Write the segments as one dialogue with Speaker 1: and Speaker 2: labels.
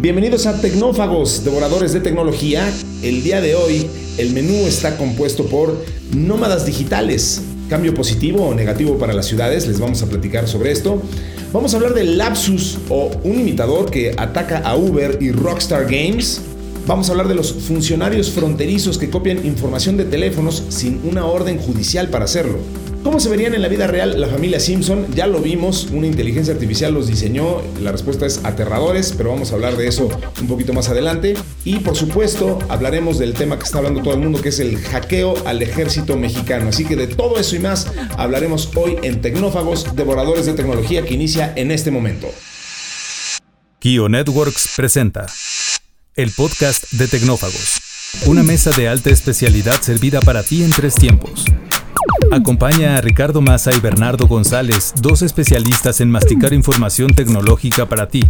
Speaker 1: Bienvenidos a Tecnófagos, devoradores de tecnología. El día de hoy el menú está compuesto por nómadas digitales, cambio positivo o negativo para las ciudades, les vamos a platicar sobre esto. Vamos a hablar de Lapsus o un imitador que ataca a Uber y Rockstar Games. Vamos a hablar de los funcionarios fronterizos que copian información de teléfonos sin una orden judicial para hacerlo. ¿Cómo se verían en la vida real la familia Simpson? Ya lo vimos, una inteligencia artificial los diseñó, la respuesta es aterradores, pero vamos a hablar de eso un poquito más adelante. Y por supuesto hablaremos del tema que está hablando todo el mundo, que es el hackeo al ejército mexicano. Así que de todo eso y más hablaremos hoy en Tecnófagos, Devoradores de Tecnología, que inicia en este momento.
Speaker 2: Kio Networks presenta el podcast de Tecnófagos, una mesa de alta especialidad servida para ti en tres tiempos. Acompaña a Ricardo Massa y Bernardo González, dos especialistas en masticar información tecnológica para ti.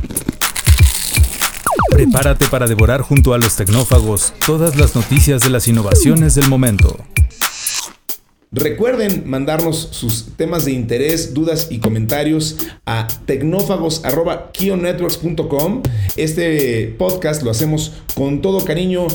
Speaker 2: Prepárate para devorar junto a los tecnófagos todas las noticias de las innovaciones del momento.
Speaker 1: Recuerden mandarnos sus temas de interés, dudas y comentarios a tecnófagos.kionetworks.com. Este podcast lo hacemos con todo cariño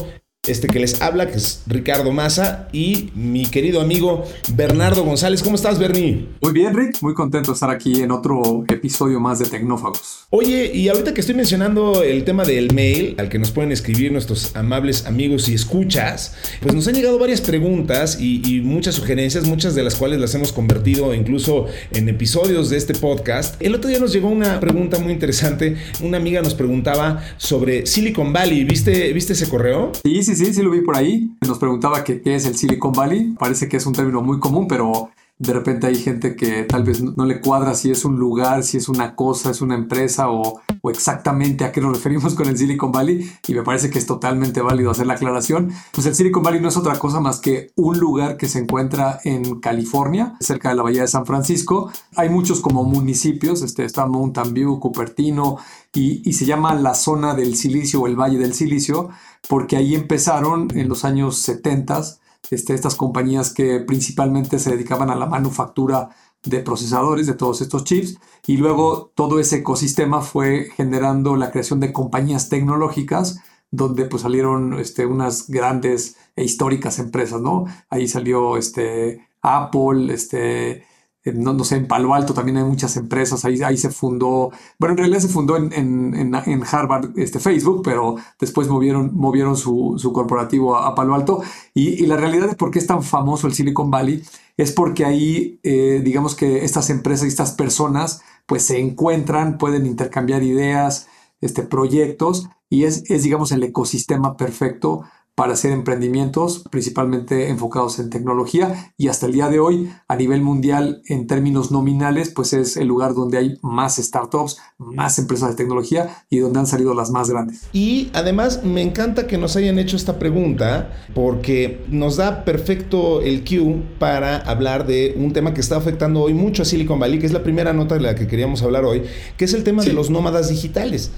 Speaker 1: este que les habla, que es Ricardo Massa, y mi querido amigo Bernardo González. ¿Cómo estás, Bernie?
Speaker 3: Muy bien, Rick. Muy contento de estar aquí en otro episodio más de Tecnófagos.
Speaker 1: Oye, y ahorita que estoy mencionando el tema del mail, al que nos pueden escribir nuestros amables amigos y escuchas, pues nos han llegado varias preguntas y, muchas sugerencias, muchas de las cuales las hemos convertido incluso en episodios de este podcast. El otro día nos llegó una pregunta muy interesante. Una amiga nos preguntaba sobre Silicon Valley. ¿Viste, ¿viste ese correo?
Speaker 3: Sí, sí, sí, sí lo vi por ahí. Nos preguntaba qué es el Silicon Valley. Parece que es un término muy común, pero de repente hay gente que tal vez no le cuadra si es un lugar, si es una cosa, es una empresa o, exactamente a qué nos referimos con el Silicon Valley. Y me parece que es totalmente válido hacer la aclaración. Pues el Silicon Valley no es otra cosa más que un lugar que se encuentra en California, cerca de la bahía de San Francisco. Hay muchos como municipios, este, está Mountain View, Cupertino, y, y se llama la zona del silicio o el Valle del Silicio porque ahí empezaron en los años 70 este, estas compañías que principalmente se dedicaban a la manufactura de procesadores de todos estos chips y luego todo ese ecosistema fue generando la creación de compañías tecnológicas donde pues salieron este, unas grandes e históricas empresas, ¿no? Ahí salió este, Apple, este, no, no, sé, en Palo Alto también hay muchas empresas, ahí, ahí se fundó, bueno, en realidad se fundó en, en, en Harvard este, Facebook, pero después movieron, movieron su, su corporativo a, Palo Alto. Y, y, la realidad de por qué es tan famoso el Silicon Valley es porque ahí, eh, digamos que estas empresas y estas personas, pues se encuentran, pueden intercambiar ideas, este, proyectos, y es, es digamos, el ecosistema perfecto para hacer emprendimientos principalmente enfocados en tecnología y hasta el día de hoy a nivel mundial en términos nominales pues es el lugar donde hay más startups, más empresas de tecnología y donde han salido las más grandes.
Speaker 1: Y además me encanta que nos hayan hecho esta pregunta porque nos da perfecto el cue para hablar de un tema que está afectando hoy mucho a Silicon Valley, que es la primera nota de la que queríamos hablar hoy, que es el tema de los nómadas digitales.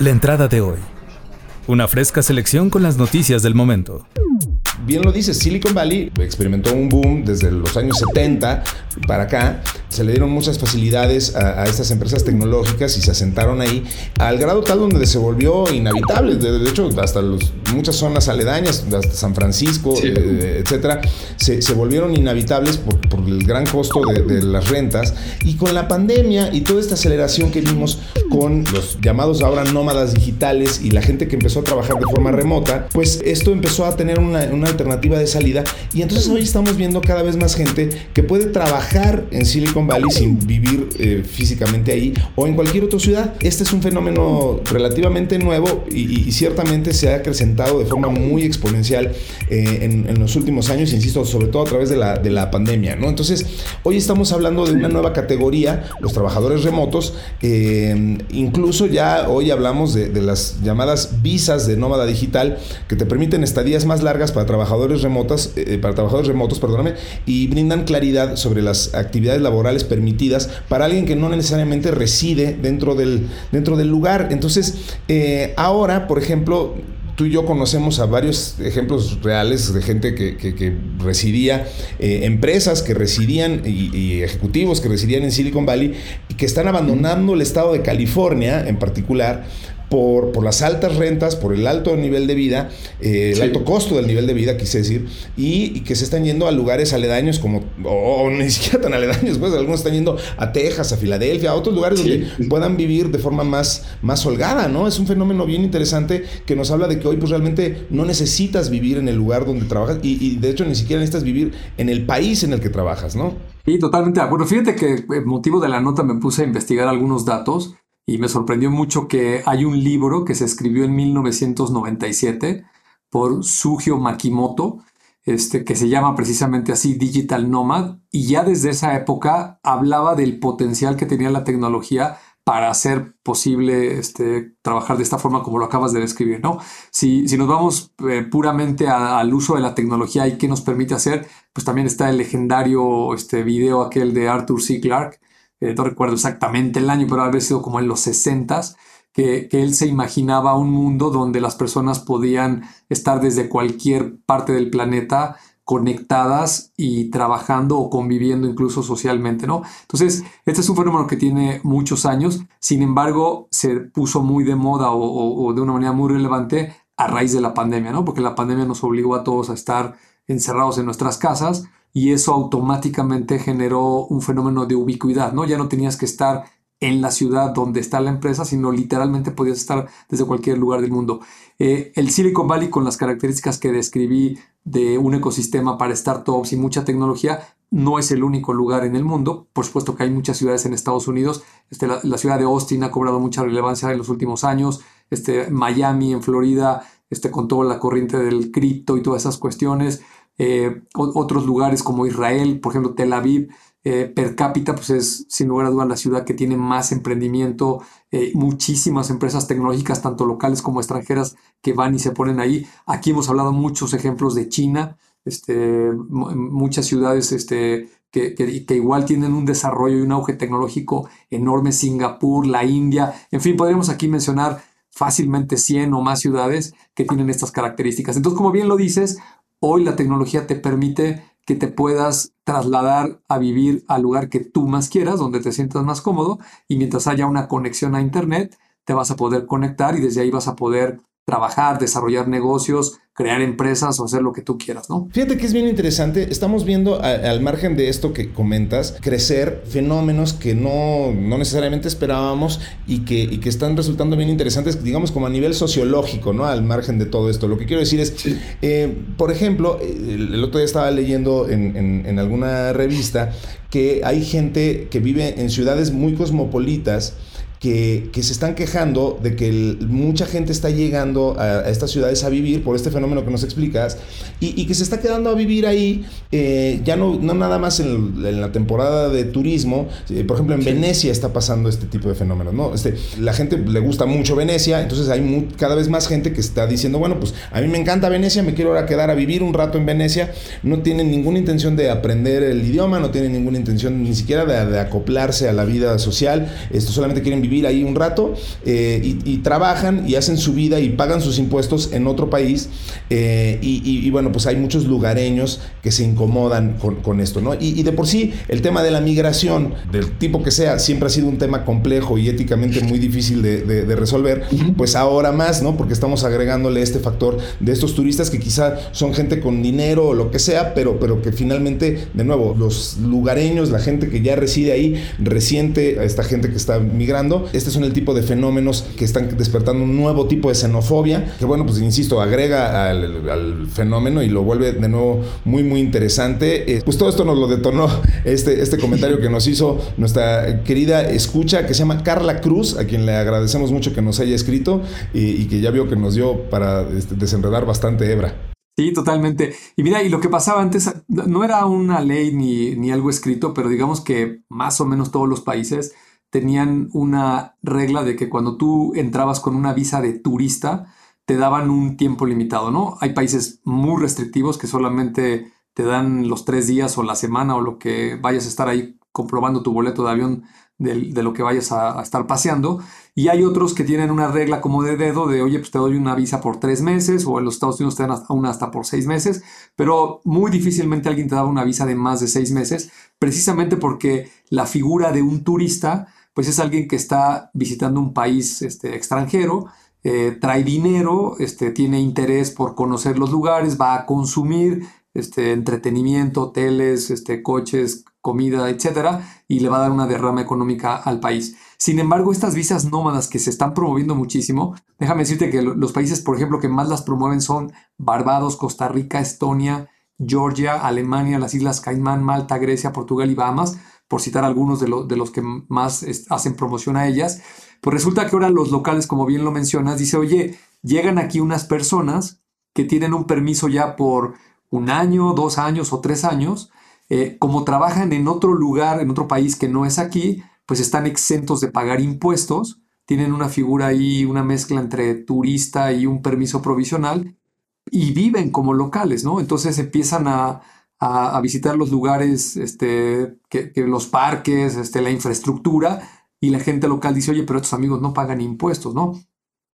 Speaker 2: La entrada de hoy. Una fresca selección con las noticias del momento
Speaker 1: bien lo dice, Silicon Valley experimentó un boom desde los años 70 para acá. Se le dieron muchas facilidades a, estas empresas tecnológicas y se asentaron ahí al grado tal donde se volvió inhabitable. De, hecho, hasta los, muchas zonas aledañas, hasta San Francisco, eh, etcétera, se, volvieron inhabitables por, el gran costo de, las rentas. Y con la pandemia y toda esta aceleración que vimos con los llamados ahora nómadas digitales y la gente que empezó a trabajar de forma remota, pues esto empezó a tener una, una alternativa de salida. Y entonces hoy estamos viendo cada vez más gente que puede trabajar en Silicon Valley sin vivir eh, físicamente ahí o en cualquier otra ciudad. Este es un fenómeno relativamente nuevo y, ciertamente se ha acrecentado de forma muy exponencial eh, en, los últimos años, insisto, sobre todo a través de la, de la pandemia. ¿no? Entonces, hoy estamos hablando de una nueva categoría, los trabajadores remotos. Eh, incluso ya hoy hablamos de, de las llamadas visas de nómada digital que te permiten estadías más largas para trabajar trabajadores remotas, eh, eh, para trabajadores remotos, perdóname, y brindan claridad sobre las actividades laborales permitidas para alguien que no necesariamente reside dentro del, dentro del lugar. Entonces, eh, ahora, por ejemplo, tú y yo conocemos a varios ejemplos reales de gente que, residía, eh, empresas que residían y, ejecutivos que residían en Silicon Valley y que están abandonando el estado de California en particular por, las altas rentas, por el alto nivel de vida, eh, el alto costo del nivel de vida, quise decir, y, que se están yendo a lugares aledaños como, o ni siquiera tan aledaños, pues algunos están yendo a Texas, a Filadelfia, a otros lugares donde puedan vivir de forma más, más holgada, ¿no? Es un fenómeno bien interesante que nos habla de que hoy pues realmente no necesitas vivir en el lugar donde trabajas y, y de hecho ni siquiera necesitas vivir en el país en el que trabajas, ¿no?
Speaker 3: Sí, totalmente de acuerdo. Fíjate que eh, motivo de la nota me puse a investigar algunos datos y me sorprendió mucho que hay un libro que se escribió en 1997 por Sugio Makimoto, este, que se llama precisamente así Digital Nomad, y ya desde esa época hablaba del potencial que tenía la tecnología para hacer posible este, trabajar de esta forma como lo acabas de describir, ¿no? Si, si nos vamos eh, puramente al uso de la tecnología y qué nos permite hacer, pues también está el legendario este, video aquel de Arthur C. Clarke, eh, no recuerdo exactamente el año, pero haber sido como en los 60 que, que, él se imaginaba un mundo donde las personas podían estar desde cualquier parte del planeta conectadas y trabajando o conviviendo incluso socialmente, ¿no? Entonces, este es un fenómeno que tiene muchos años, sin embargo, se puso muy de moda o, o de una manera muy relevante a raíz de la pandemia, ¿no? Porque la pandemia nos obligó a todos a estar encerrados en nuestras casas y eso automáticamente generó un fenómeno de ubicuidad, ¿no? Ya no tenías que estar en la ciudad donde está la empresa, sino literalmente podías estar desde cualquier lugar del mundo. Eh, el Silicon Valley, con las características que describí de un ecosistema para startups y mucha tecnología, no es el único lugar en el mundo. Por supuesto que hay muchas ciudades en Estados Unidos. Este, la, ciudad de Austin ha cobrado mucha relevancia en los últimos años. Este, Miami, en Florida, este, con toda la corriente del cripto y todas esas cuestiones. Eh, otros lugares como Israel, por ejemplo, Tel Aviv, eh, per cápita, pues es sin lugar a dudas la ciudad que tiene más emprendimiento, eh, muchísimas empresas tecnológicas, tanto locales como extranjeras, que van y se ponen ahí. Aquí hemos hablado muchos ejemplos de China, este, muchas ciudades este, que, que, igual tienen un desarrollo y un auge tecnológico enorme, Singapur, la India, en fin, podríamos aquí mencionar fácilmente 100 o más ciudades que tienen estas características. Entonces, como bien lo dices, Hoy la tecnología te permite que te puedas trasladar a vivir al lugar que tú más quieras, donde te sientas más cómodo, y mientras haya una conexión a Internet, te vas a poder conectar y desde ahí vas a poder trabajar, desarrollar negocios, crear empresas o hacer lo que tú quieras, ¿no?
Speaker 1: Fíjate que es bien interesante. Estamos viendo al margen de esto que comentas, crecer fenómenos que no, necesariamente esperábamos y que, que, están resultando bien interesantes, digamos, como a nivel sociológico, ¿no? Al margen de todo esto. Lo que quiero decir es, eh, por ejemplo, el, otro día estaba leyendo en, en alguna revista que hay gente que vive en ciudades muy cosmopolitas que, se están quejando de que mucha gente está llegando a, estas ciudades a vivir por este fenómeno que nos explicas y, que se está quedando a vivir ahí, eh, ya no, no nada más en, la temporada de turismo, eh, por ejemplo en Venecia está pasando este tipo de fenómenos, ¿no? Este, la gente le gusta mucho Venecia, entonces hay cada vez más gente que está diciendo, bueno, pues a mí me encanta Venecia, me quiero ahora quedar a vivir un rato en Venecia, no tienen ninguna intención de aprender el idioma, no tienen ninguna intención ni siquiera de, de acoplarse a la vida social, esto solamente quieren vivir ahí un rato eh, y, trabajan y hacen su vida y pagan sus impuestos en otro país. Eh, y, bueno, pues hay muchos lugareños que se incomodan con, esto, ¿no? Y, de por sí, el tema de la migración, del tipo que sea, siempre ha sido un tema complejo y éticamente muy difícil de, resolver, pues ahora más, ¿no? Porque estamos agregándole este factor de estos turistas que quizá son gente con dinero o lo que sea, pero, pero que finalmente, de nuevo, los lugareños, la gente que ya reside ahí, resiente a esta gente que está migrando, este son el tipo de fenómenos que están despertando un nuevo tipo de xenofobia, que bueno, pues insisto, agrega al, fenómeno y lo vuelve de nuevo muy, muy interesante. Eh, pues todo esto nos lo detonó este, este comentario que nos hizo nuestra querida escucha, que se llama Carla Cruz, a quien le agradecemos mucho que nos haya escrito y, que ya vio que nos dio para este, desenredar bastante hebra.
Speaker 3: Sí, totalmente. Y mira, y lo que pasaba antes no era una ley ni, ni algo escrito, pero digamos que más o menos todos los países tenían una regla de que cuando tú entrabas con una visa de turista, te daban un tiempo limitado, ¿no? Hay países muy restrictivos que solamente te dan los tres días o la semana o lo que vayas a estar ahí comprobando tu boleto de avión de, lo que vayas a, estar paseando. Y hay otros que tienen una regla como de dedo de, oye, pues te doy una visa por tres meses o en los Estados Unidos te dan una hasta por seis meses, pero muy difícilmente alguien te da una visa de más de seis meses, precisamente porque la figura de un turista, pues es alguien que está visitando un país este, extranjero, eh, trae dinero, este, tiene interés por conocer los lugares, va a consumir este, entretenimiento, hoteles, este, coches, comida, etcétera, y le va a dar una derrama económica al país. Sin embargo, estas visas nómadas que se están promoviendo muchísimo, déjame decirte que los países, por ejemplo, que más las promueven son Barbados, Costa Rica, Estonia, Georgia, Alemania, las Islas Caimán, Malta, Grecia, Portugal y Bahamas, por citar algunos de, los que más hacen promoción a ellas. Pues resulta que ahora los locales, como bien lo mencionas, dice, oye, llegan aquí unas personas que tienen un permiso ya por un año, dos años o tres años, eh, como trabajan en otro lugar, en otro país que no es aquí, pues están exentos de pagar impuestos, tienen una figura ahí, una mezcla entre turista y un permiso provisional, y viven como locales, ¿no? Entonces empiezan a, visitar los lugares, este, que, los parques, este, la infraestructura, y la gente local dice, oye, pero estos amigos no pagan impuestos, ¿no?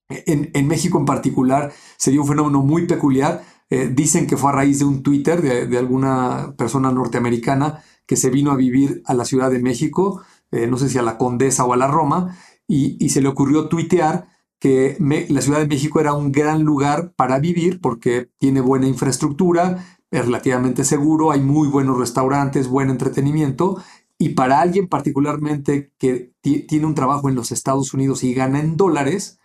Speaker 3: En, en México en particular se dio un fenómeno muy peculiar eh, dicen que fue a raíz de un Twitter de, alguna persona norteamericana que se vino a vivir a la Ciudad de México, eh, no sé si a la Condesa o a la Roma, y, se le ocurrió tuitear que la Ciudad de México era un gran lugar para vivir porque tiene buena infraestructura, es relativamente seguro, hay muy buenos restaurantes, buen entretenimiento, y para alguien particularmente que tiene un trabajo en los Estados Unidos y gana en dólares,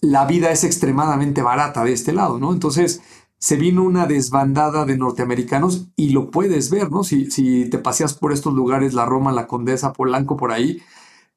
Speaker 3: la vida es extremadamente barata de este lado, ¿no? Entonces, se vino una desbandada de norteamericanos y lo puedes ver, ¿no? Si, si te paseas por estos lugares, la Roma, la Condesa, Polanco, por ahí,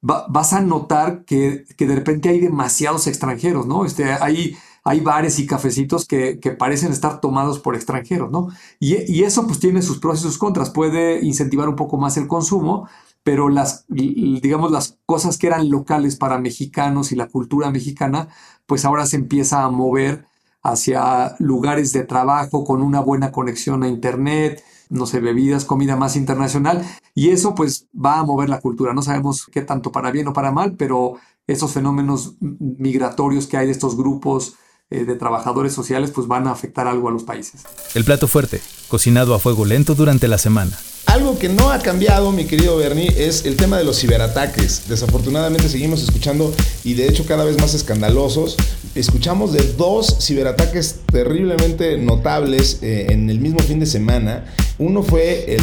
Speaker 3: vas a notar que, que, de repente hay demasiados extranjeros, ¿no? Este, hay, hay bares y cafecitos que, parecen estar tomados por extranjeros, ¿no? Y, y, eso pues tiene sus pros y sus contras, puede incentivar un poco más el consumo, pero las, digamos, las cosas que eran locales para mexicanos y la cultura mexicana, pues ahora se empieza a mover hacia lugares de trabajo con una buena conexión a Internet, no sé, bebidas, comida más internacional. Y eso pues va a mover la cultura. No sabemos qué tanto para bien o para mal, pero esos fenómenos migratorios que hay de estos grupos eh, de trabajadores sociales pues van a afectar algo a los países.
Speaker 2: El plato fuerte, cocinado a fuego lento durante la semana.
Speaker 1: Algo que no ha cambiado, mi querido Bernie, es el tema de los ciberataques. Desafortunadamente seguimos escuchando y de hecho cada vez más escandalosos. Escuchamos de dos ciberataques terriblemente notables eh, en el mismo fin de semana. Uno fue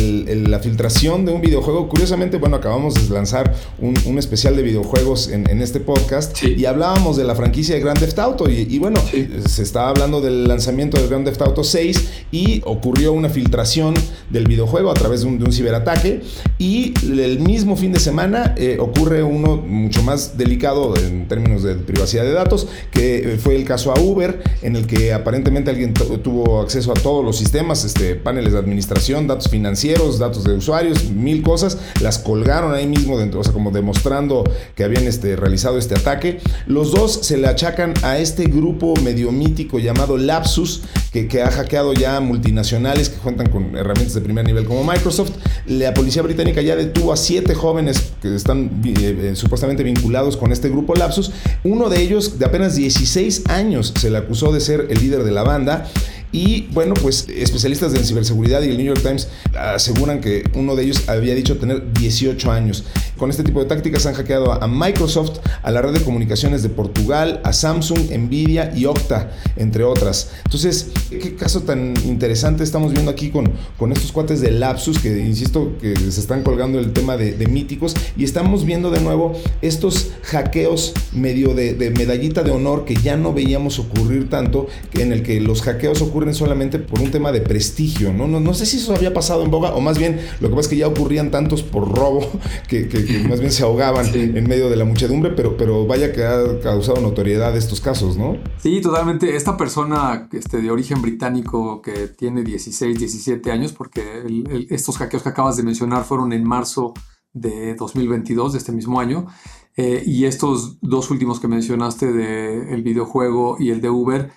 Speaker 1: la filtración de un videojuego. Curiosamente, bueno, acabamos de lanzar un, especial de videojuegos en, este podcast y hablábamos de la franquicia de Grand Theft Auto. Y, bueno, se estaba hablando del lanzamiento de Grand Theft Auto 6 y ocurrió una filtración del videojuego a través de un, ciberataque. Y el mismo fin de semana eh, ocurre uno mucho más delicado en términos de privacidad de datos, que eh, fue el caso a Uber, en el que aparentemente alguien tuvo acceso a todos los sistemas, este, paneles de administración datos financieros, datos de usuarios, mil cosas, las colgaron ahí mismo dentro, o sea, como demostrando que habían este, realizado este ataque. Los dos se le achacan a este grupo medio mítico llamado Lapsus, que, ha hackeado ya multinacionales que cuentan con herramientas de primer nivel como Microsoft. La policía británica ya detuvo a siete jóvenes que están eh, eh, supuestamente vinculados con este grupo Lapsus. Uno de ellos, de apenas 16 años, se le acusó de ser el líder de la banda. Y bueno, pues especialistas en ciberseguridad y el New York Times aseguran que uno de ellos había dicho tener 18 años. Con este tipo de tácticas han hackeado a Microsoft, a la red de comunicaciones de Portugal, a Samsung, Nvidia y Okta, entre otras. Entonces, qué caso tan interesante estamos viendo aquí con, con estos cuates de Lapsus, que insisto que se están colgando el tema de, míticos, y estamos viendo de nuevo estos hackeos medio de, medallita de honor que ya no veíamos ocurrir tanto, en el que los hackeos ocurren solamente por un tema de prestigio, ¿no? No, no sé si eso había pasado en boga, o más bien lo que pasa es que ya ocurrían tantos por robo que, más bien se ahogaban en medio de la muchedumbre, pero, pero vaya que ha causado notoriedad estos casos, ¿no?
Speaker 3: Sí, totalmente. Esta persona este, de origen británico que tiene 16, 17 años, porque estos hackeos que acabas de mencionar fueron en marzo de 2022, de este mismo año, eh, y estos dos últimos que mencionaste, de el videojuego y el de Uber,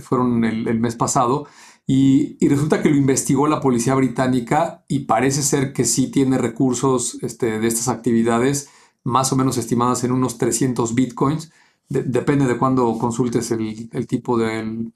Speaker 3: fueron el, mes pasado. Y, resulta que lo investigó la policía británica y parece ser que sí tiene recursos este, de estas actividades, más o menos estimadas en unos 300 bitcoins. depende de cuándo consultes el, tipo del,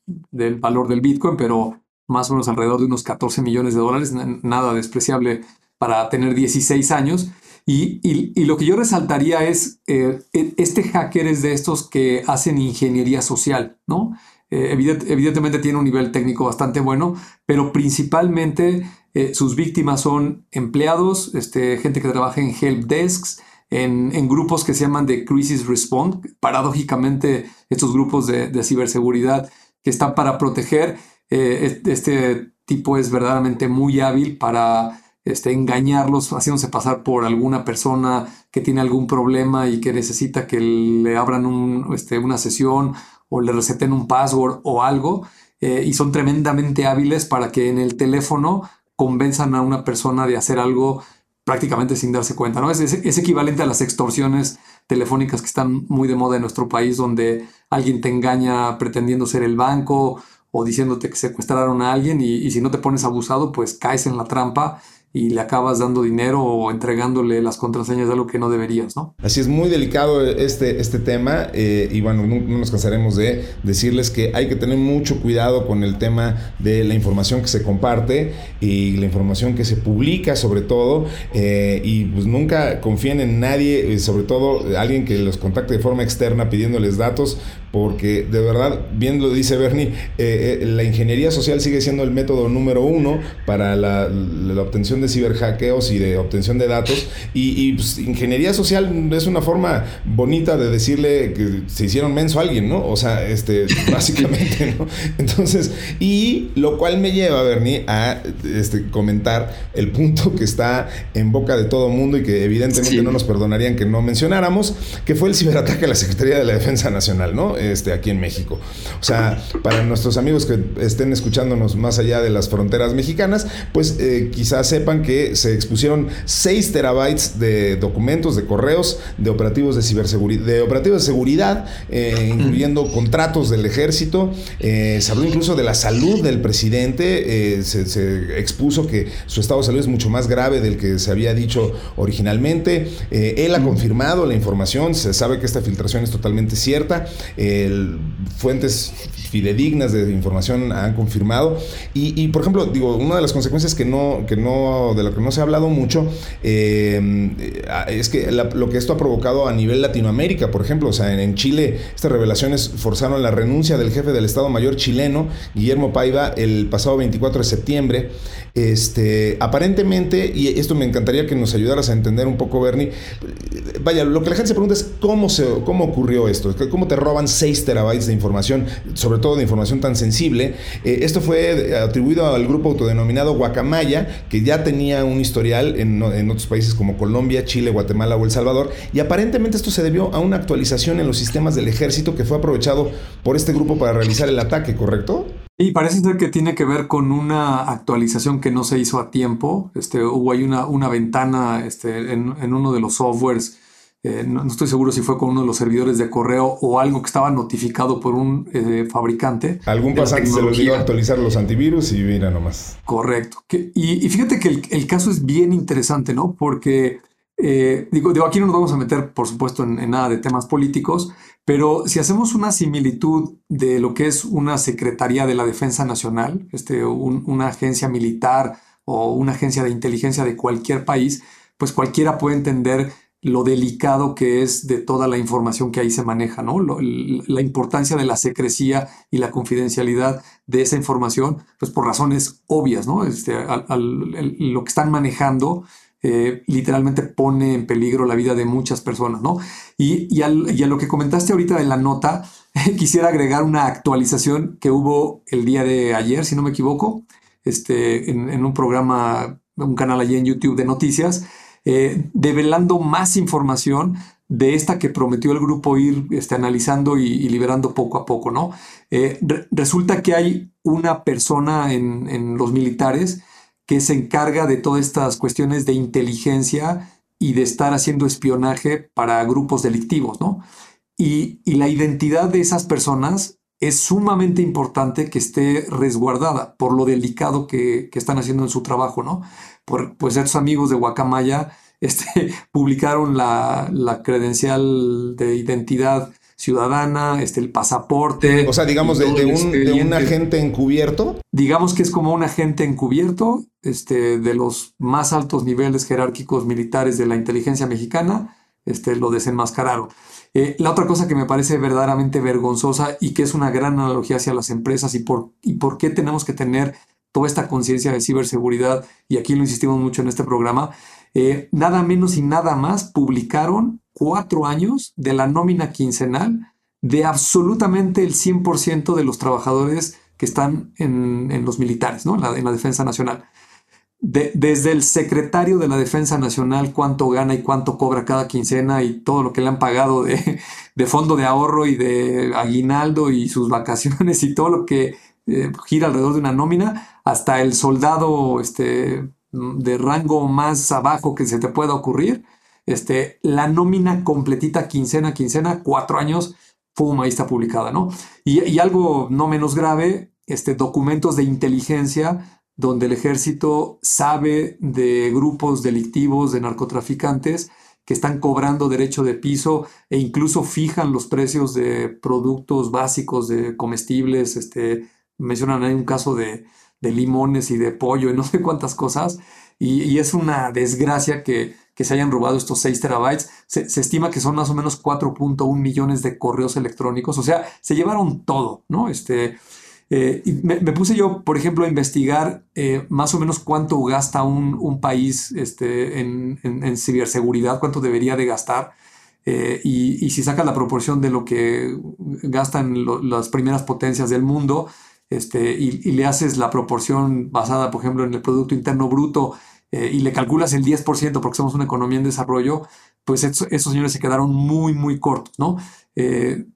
Speaker 3: valor del bitcoin, pero más o menos alrededor de unos 14 millones de dólares, nada despreciable para tener 16 años. Y, lo que yo resaltaría es, eh, e, este hacker es de estos que hacen ingeniería social, ¿no? Eh, evidentemente tiene un nivel técnico bastante bueno, pero principalmente eh, sus víctimas son empleados, este, gente que trabaja en help desks, en, grupos que se llaman de crisis response. Paradójicamente, estos grupos de, ciberseguridad que están para proteger, este tipo es verdaderamente muy hábil para este, engañarlos, haciéndose pasar por alguna persona que tiene algún problema y que necesita que le abran este, una sesión o le receten un password o algo. Eh, y son tremendamente hábiles para que en el teléfono convenzan a una persona de hacer algo prácticamente sin darse cuenta. ¿no? Es, es, equivalente a las extorsiones telefónicas que están muy de moda en nuestro país, donde alguien te engaña pretendiendo ser el banco o diciéndote que secuestraron a alguien y si no te pones abusado, pues caes en la trampa y le acabas dando dinero o entregándole las contraseñas de algo que no deberías, ¿no?
Speaker 1: Así es muy delicado este, este tema eh, y bueno, no, nos cansaremos de decirles que hay que tener mucho cuidado con el tema de la información que se comparte y la información que se publica sobre todo eh, y pues nunca confíen en nadie, eh, sobre todo alguien que los contacte de forma externa pidiéndoles datos porque de verdad, bien lo dice Bernie, la ingeniería social sigue siendo el método número uno para la, la obtención de ciberhackeos y de obtención de datos. Y, pues, ingeniería social es una forma bonita de decirle que se hicieron menso a alguien, ¿no? O sea, este, básicamente, ¿no? Entonces, y lo cual me lleva, Bernie, a este, comentar el punto que está en boca de todo mundo y que evidentemente no nos perdonarían que no mencionáramos, que fue el ciberataque a la Secretaría de la Defensa Nacional, ¿no? Este, aquí en México. O sea, para nuestros amigos que estén escuchándonos más allá de las fronteras mexicanas, pues eh, quizás sepan que se expusieron 6 terabytes de documentos, de correos, de operativos de ciberseguridad, de operativos de seguridad, eh, incluyendo contratos del ejército. Eh, se habló incluso de la salud del presidente. Eh, se, expuso que su estado de salud es mucho más grave del que se había dicho originalmente. él ha confirmado la información. Se sabe que esta filtración es totalmente cierta. Fuentes fidedignas de información han confirmado. Y, por ejemplo, digo, una de las consecuencias que no, que no, de lo que no se ha hablado mucho, eh, es que lo que esto ha provocado a nivel Latinoamérica, por ejemplo, o sea, en, Chile, estas revelaciones forzaron la renuncia del jefe del Estado Mayor chileno, Guillermo Paiva, el pasado 24 de septiembre. Este, aparentemente, y esto me encantaría que nos ayudaras a entender un poco, Bernie. Vaya, lo que la gente se pregunta es cómo, se, cómo ocurrió esto, cómo te roban 6 terabytes de información, sobre todo de información tan sensible. Eh, esto fue atribuido al grupo autodenominado Guacamaya, que ya tenía un historial en, en otros países como Colombia, Chile, Guatemala o El Salvador, y aparentemente esto se debió a una actualización en los sistemas del ejército que fue aprovechado por este grupo para realizar el ataque, ¿correcto?
Speaker 3: Y parece ser que tiene que ver con una actualización que no se hizo a tiempo. Este, hubo ahí una, una ventana este, en, uno de los softwares. Eh, no, estoy seguro si fue con uno de los servidores de correo o algo que estaba notificado por un eh, fabricante.
Speaker 1: Algún pasante se le olvidó actualizar los antivirus y mira nomás.
Speaker 3: Correcto. y, fíjate que el, caso es bien interesante, ¿no? Porque eh, digo, digo, aquí no nos vamos a meter, por supuesto, en, nada de temas políticos, pero si hacemos una similitud de lo que es una Secretaría de la Defensa Nacional, este, una agencia militar o una agencia de inteligencia de cualquier país, pues cualquiera puede entender lo delicado que es de toda la información que ahí se maneja, ¿no? la importancia de la secrecía y la confidencialidad de esa información, pues por razones obvias, ¿no? Este, lo que están manejando eh, literalmente pone en peligro la vida de muchas personas, ¿no? Y, a lo que comentaste ahorita en la nota, quisiera agregar una actualización que hubo el día de ayer, si no me equivoco, este, en, un programa, un canal allí en YouTube de noticias, eh, develando más información de esta que prometió el grupo ir este, analizando y, liberando poco a poco, ¿no? Eh, resulta que hay una persona en, los militares que se encarga de todas estas cuestiones de inteligencia y de estar haciendo espionaje para grupos delictivos, ¿no? Y, la identidad de esas personas es sumamente importante que esté resguardada por lo delicado que, están haciendo en su trabajo, ¿no? Por, pues estos amigos de Guacamaya este, publicaron la, la credencial de identidad ciudadana, este, el pasaporte.
Speaker 1: O sea, digamos, de, un, agente encubierto.
Speaker 3: Digamos que es como un agente encubierto este, de los más altos niveles jerárquicos militares de la inteligencia mexicana, este, lo desenmascararon. Eh, la otra cosa que me parece verdaderamente vergonzosa y que es una gran analogía hacia las empresas y por, y por qué tenemos que tener toda esta conciencia de ciberseguridad, y aquí lo insistimos mucho en este programa, eh, nada menos y nada más publicaron cuatro años de la nómina quincenal de absolutamente el 100% de los trabajadores que están en, los militares, ¿no? en, la, Defensa Nacional. desde el secretario de la Defensa Nacional, cuánto gana y cuánto cobra cada quincena y todo lo que le han pagado de, fondo de ahorro y de aguinaldo y sus vacaciones y todo lo que eh, gira alrededor de una nómina, hasta el soldado este, de rango más abajo que se te pueda ocurrir, este, la nómina completita, quincena, quincena, cuatro años, pum, ahí está publicada, ¿no? Y, algo no menos grave, este, documentos de inteligencia donde el ejército sabe de grupos delictivos, de narcotraficantes, que están cobrando derecho de piso e incluso fijan los precios de productos básicos, de comestibles, este, mencionan ahí un caso de, de limones y de pollo y no sé cuántas cosas. Y, es una desgracia que, se hayan robado estos 6 terabytes. Se, estima que son más o menos 4.1 millones de correos electrónicos. O sea, se llevaron todo, ¿no? Este, eh, me, puse yo, por ejemplo, a investigar eh, más o menos cuánto gasta un, país este, en, ciberseguridad, cuánto debería de gastar. Eh, y, si sacas la proporción de lo que gastan las primeras potencias del mundo, este, y, le haces la proporción basada, por ejemplo, en el Producto Interno Bruto eh, y le calculas el 10% porque somos una economía en desarrollo, pues esos, señores se quedaron muy, muy cortos, ¿no? Eh,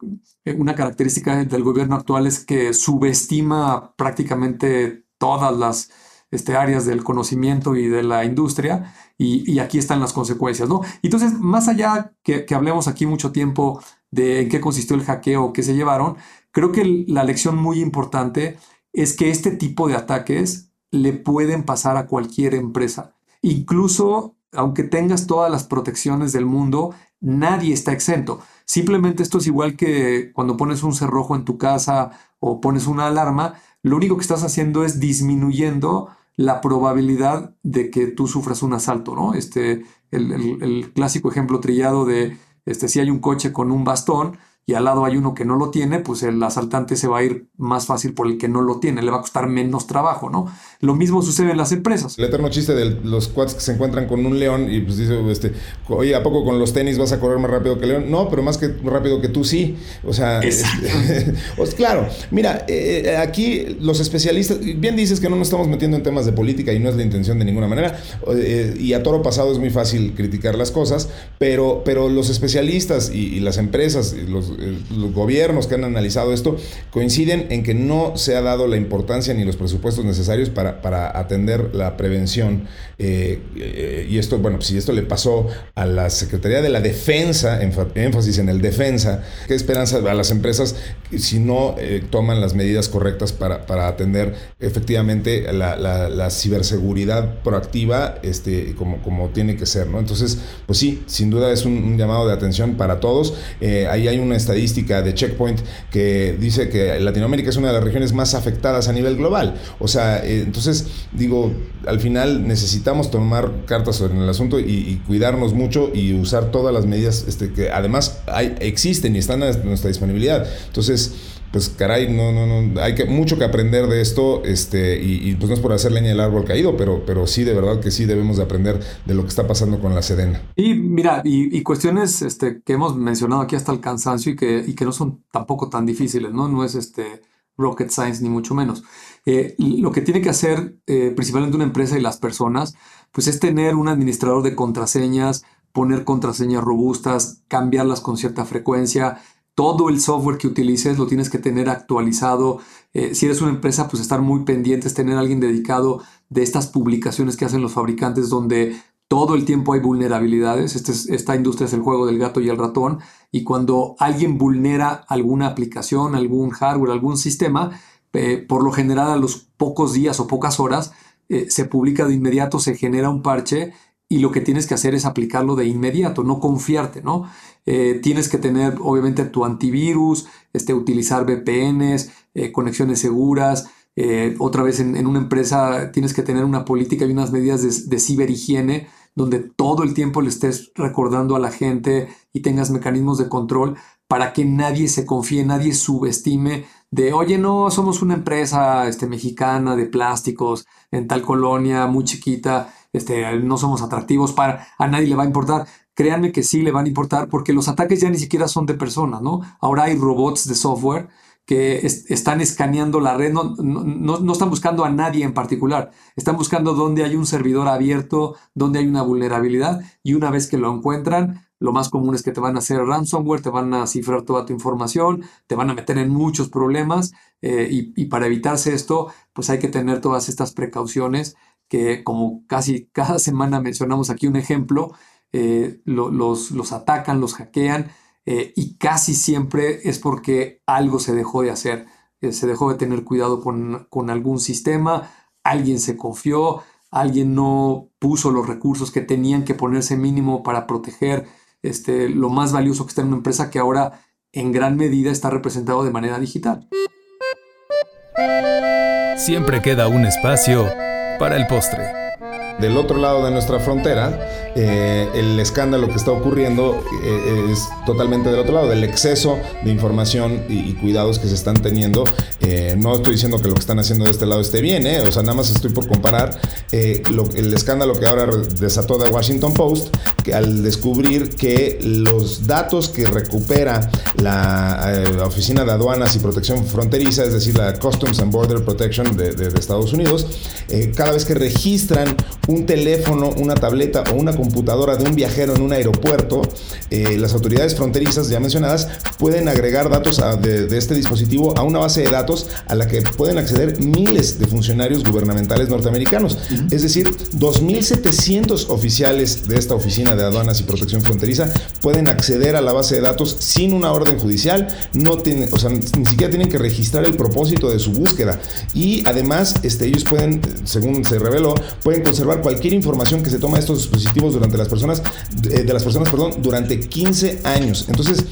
Speaker 3: una característica del gobierno actual es que subestima prácticamente todas las este, áreas del conocimiento y de la industria y, aquí están las consecuencias, ¿no? Entonces, más allá que, que hablemos aquí mucho tiempo de en qué consistió el hackeo que se llevaron, Creo que la lección muy importante es que este tipo de ataques le pueden pasar a cualquier empresa. Incluso aunque tengas todas las protecciones del mundo, nadie está exento. Simplemente esto es igual que cuando pones un cerrojo en tu casa o pones una alarma, lo único que estás haciendo es disminuyendo la probabilidad de que tú sufras un asalto, ¿no? Este, el, clásico ejemplo trillado de este, si hay un coche con un bastón, y al lado hay uno que no lo tiene, pues el asaltante se va a ir más fácil por el que no lo tiene, le va a costar menos trabajo, ¿no? Lo mismo sucede en las empresas.
Speaker 1: El eterno chiste de los cuads que se encuentran con un león y pues dice, este, oye, ¿a poco con los tenis vas a correr más rápido que el león? No, pero más que rápido que tú sí. O sea, este, pues, claro, mira, eh, eh, aquí los especialistas, bien dices que no nos estamos metiendo en temas de política y no es la intención de ninguna manera, eh, y a toro pasado es muy fácil criticar las cosas, pero, pero los especialistas y, y las empresas, los, los gobiernos que han analizado esto coinciden en que no se ha dado la importancia ni los presupuestos necesarios para, para atender la prevención. Eh, eh, y esto, bueno, si esto le pasó a la Secretaría de la Defensa, énfasis en el defensa, ¿qué esperanza a las empresas si no eh, toman las medidas correctas para, para atender efectivamente la, la, ciberseguridad proactiva este, como, como tiene que ser? ¿no? Entonces, pues sí, sin duda es un, llamado de atención para todos. ahí hay una estadística de Checkpoint que dice que Latinoamérica es una de las regiones más afectadas a nivel global. O sea, eh, entonces digo, al final necesitamos tomar cartas en el asunto y, cuidarnos mucho y usar todas las medidas este, que además hay, existen y están a nuestra disponibilidad. Entonces, pues caray, no, no, no, hay que, mucho que aprender de esto, este, y, pues no es por hacer leña del árbol caído, pero, pero sí, de verdad que sí debemos de aprender de lo que está pasando con la Sedena.
Speaker 3: Y mira, y, cuestiones este, que hemos mencionado aquí hasta el cansancio y que, y que no son tampoco tan difíciles, ¿no? No es este rocket science ni mucho menos. Eh, lo que tiene que hacer eh, principalmente una empresa y las personas, pues es tener un administrador de contraseñas, poner contraseñas robustas, cambiarlas con cierta frecuencia, todo el software que utilices lo tienes que tener actualizado. Eh, si eres una empresa, pues estar muy pendientes, tener alguien dedicado de estas publicaciones que hacen los fabricantes donde todo el tiempo hay vulnerabilidades. Este esta industria es el juego del gato y el ratón. Y cuando alguien vulnera alguna aplicación, algún hardware, algún sistema, eh, por lo general a los pocos días o pocas horas eh, se publica de inmediato, se genera un parche y lo que tienes que hacer es aplicarlo de inmediato, no confiarte, ¿no? Eh, tienes que tener obviamente tu antivirus, este, utilizar VPNs, conexiones seguras, otra vez en, una empresa tienes que tener una política y unas medidas de, de ciberhigiene donde todo el tiempo le estés recordando a la gente y tengas mecanismos de control para que nadie se confíe, nadie subestime de, oye, no, somos una empresa este, mexicana de plásticos en tal colonia muy chiquita, este, no somos atractivos para, a nadie le va a importar. Créanme que sí le van a importar porque los ataques ya ni siquiera son de personas, ¿no? Ahora hay robots de software que están escaneando la red, no, no, están buscando a nadie en particular, están buscando dónde hay un servidor abierto, dónde hay una vulnerabilidad y una vez que lo encuentran, lo más común es que te van a hacer ransomware, te van a cifrar toda tu información, te van a meter en muchos problemas eh, y, para evitarse esto, pues hay que tener todas estas precauciones que como casi cada semana mencionamos aquí un ejemplo, eh, los, los atacan, los hackean eh, y casi siempre es porque algo se dejó de hacer, eh, se dejó de tener cuidado con, algún sistema, alguien se confió, alguien no puso los recursos que tenían que ponerse mínimo para proteger este, lo más valioso que está en una empresa que ahora en gran medida está representado de manera digital.
Speaker 2: Siempre queda un espacio para el postre
Speaker 1: del otro lado de nuestra frontera, eh, el escándalo que está ocurriendo eh, es totalmente del otro lado, del exceso de información y, cuidados que se están teniendo. Eh, no estoy diciendo que lo que están haciendo de este lado esté bien, o sea, nada más estoy por comparar el escándalo que ahora desató de Washington Post, al descubrir que los datos que recupera la, Oficina de Aduanas y Protección Fronteriza, es decir, la Customs and Border Protection de, de Estados Unidos, cada vez que registran un teléfono, una tableta o una computadora de un viajero en un aeropuerto, eh, las autoridades fronterizas ya mencionadas pueden agregar datos de, este dispositivo a una base de datos a la que pueden acceder miles de funcionarios gubernamentales norteamericanos. Es decir, 2.700 oficiales de esta Oficina de Aduanas y Protección Fronteriza pueden acceder a la base de datos sin una orden judicial, no tienen, o sea, ni siquiera tienen que registrar el propósito de su búsqueda. Y además, este, ellos pueden, según se reveló, pueden conservar cualquier información que se toma de estos dispositivos durante las personas, de, de las personas, perdón, durante 15 años. Entonces,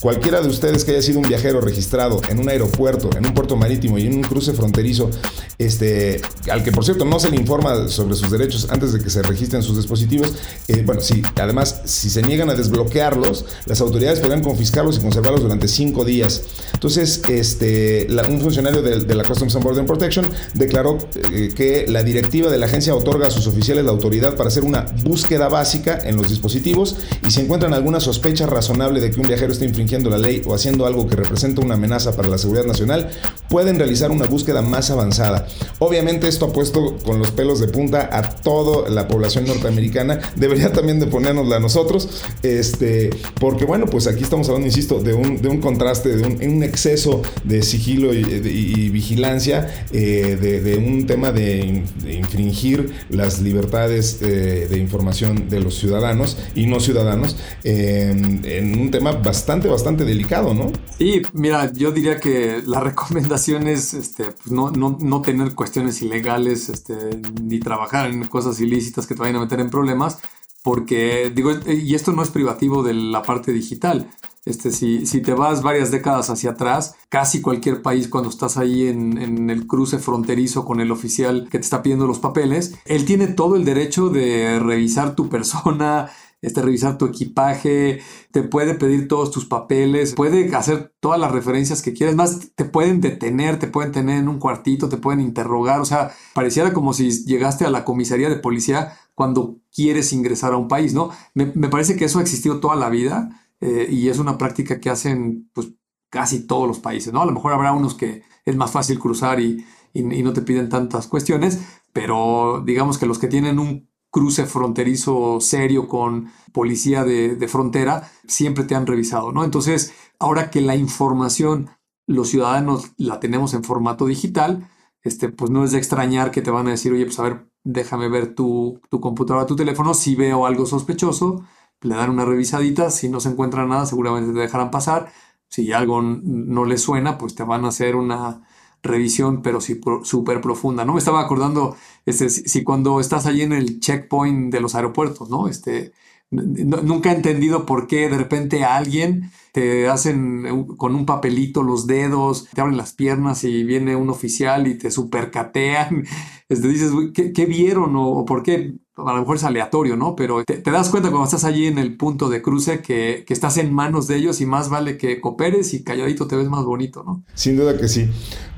Speaker 1: Cualquiera de ustedes que haya sido un viajero registrado en un aeropuerto, en un puerto marítimo y en un cruce fronterizo, este, al que por cierto no se le informa sobre sus derechos antes de que se registren sus dispositivos, eh, bueno, sí, además, si se niegan a desbloquearlos, las autoridades podrán confiscarlos y conservarlos durante cinco días. Entonces, este, un funcionario de, la Customs and Border Protection declaró eh, que la directiva de la agencia otorga a sus oficiales la autoridad para hacer una búsqueda básica en los dispositivos y si encuentran alguna sospecha razonable de que un viajero esté infringiendo la ley o haciendo algo que representa una amenaza para la seguridad nacional, pueden realizar una búsqueda más avanzada. Obviamente esto ha puesto con los pelos de punta a toda la población norteamericana. Debería también de ponérnosla a nosotros, este, porque bueno, pues aquí estamos hablando, insisto, de un, de un contraste, de un, exceso de sigilo y, vigilancia, eh, de, un tema de, infringir las libertades eh, de información de los ciudadanos y no ciudadanos, en un tema bastante bastante delicado, ¿no?
Speaker 3: Sí, mira, yo diría que la recomendación es este, pues, no, no, no, tener cuestiones ilegales este, ni trabajar en cosas ilícitas que te vayan a meter en problemas, porque digo, y esto no es privativo de la parte digital. Este, si, si te vas varias décadas hacia atrás, casi cualquier país cuando estás ahí en, en, el cruce fronterizo con el oficial que te está pidiendo los papeles, él tiene todo el derecho de revisar tu persona, este, revisar tu equipaje, te puede pedir todos tus papeles, puede hacer todas las referencias que quieras, más te pueden detener, te pueden tener en un cuartito, te pueden interrogar, o sea, pareciera como si llegaste a la comisaría de policía cuando quieres ingresar a un país, ¿no? Me, parece que eso ha existido toda la vida eh, y es una práctica que hacen pues casi todos los países, ¿no? A lo mejor habrá unos que es más fácil cruzar y, y no te piden tantas cuestiones, pero digamos que los que tienen un cruce fronterizo serio con policía de, frontera, siempre te han revisado, ¿no? Entonces, ahora que la información los ciudadanos la tenemos en formato digital, este, pues no es de extrañar que te van a decir, oye, pues a ver, déjame ver tu, tu computadora, tu teléfono, si veo algo sospechoso, le dan una revisadita, si no se encuentra nada, seguramente te dejarán pasar, si algo no le suena, pues te van a hacer una revisión, pero sí súper profunda, ¿no? Me estaba acordando, este, si, cuando estás allí en el checkpoint de los aeropuertos, ¿no? Este, nunca he entendido por qué de repente alguien te hacen con un papelito los dedos, te abren las piernas y viene un oficial y te supercatean. Este, dices, ¿qué, ¿qué, vieron o, por qué? a lo mejor es aleatorio, ¿no? Pero te, das cuenta cuando estás allí en el punto de cruce que, que, estás en manos de ellos y más vale que cooperes y calladito te ves más bonito, ¿no?
Speaker 1: Sin duda que sí.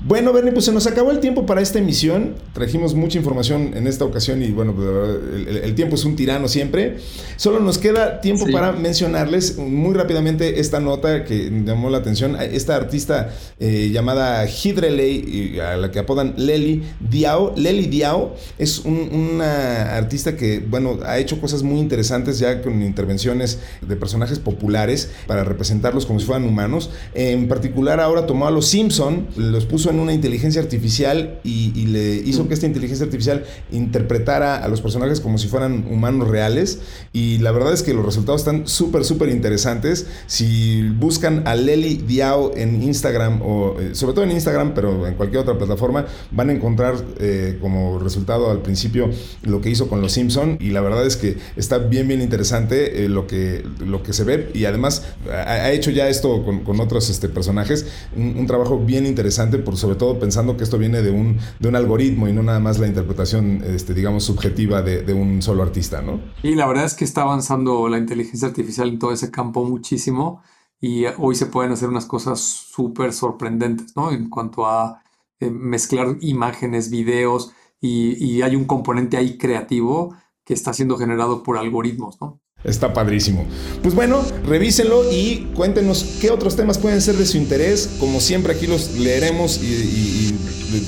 Speaker 1: Bueno, Bernie, pues se nos acabó el tiempo para esta emisión. Trajimos mucha información en esta ocasión y bueno, pues, el, el, tiempo es un tirano siempre. Solo nos queda tiempo para mencionarles muy rápidamente esta nota que llamó la atención. Esta artista eh, llamada Hidreley, a la que apodan Lely Diao. Lely Diao es una artista que, bueno, ha hecho cosas muy interesantes ya con intervenciones de personajes populares para representarlos como si fueran humanos. En particular, ahora tomó a los Simpson, los puso en una inteligencia artificial y, le hizo que esta inteligencia artificial interpretara a los personajes como si fueran humanos reales. Y la verdad es que los resultados están súper, súper interesantes. Si buscan a Lely Diao en Instagram, o eh, sobre todo en Instagram, pero en cualquier otra plataforma, van a encontrar eh, como resultado al principio lo que hizo con los Simpson y la verdad es que está bien bien interesante eh, lo, que, lo que se ve y además ha, hecho ya esto con, otros este, personajes, un, trabajo bien interesante por sobre todo pensando que esto viene de un, de un algoritmo y no nada más la interpretación este, digamos subjetiva de, un solo artista, ¿no?
Speaker 3: Y la verdad es que está avanzando la inteligencia artificial en todo ese campo muchísimo y hoy se pueden hacer unas cosas súper sorprendentes, ¿no? En cuanto a eh, mezclar imágenes, videos, y, hay un componente ahí creativo que está siendo generado por algoritmos, ¿no?
Speaker 1: Está padrísimo. Pues bueno, revísenlo y cuéntenos qué otros temas pueden ser de su interés. Como siempre aquí los leeremos y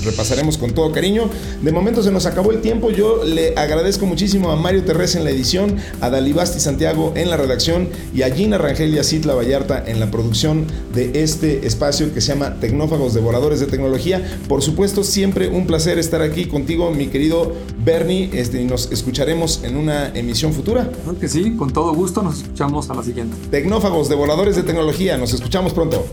Speaker 1: repasaremos con todo cariño. De momento se nos acabó el tiempo. Yo le agradezco muchísimo a Mario Terrés en la edición, a Dalibasti Santiago en la redacción y a Gina Rangel y a Citla Vallarta en la producción de este espacio que se llama Tecnófagos Devoradores de Tecnología. Por supuesto, siempre un placer estar aquí contigo, mi querido Bernie. Este, y nos escucharemos en una emisión futura.
Speaker 3: Claro que sí, con todo gusto. Nos escuchamos a la siguiente.
Speaker 1: Tecnófagos Devoradores de Tecnología. Nos escuchamos pronto.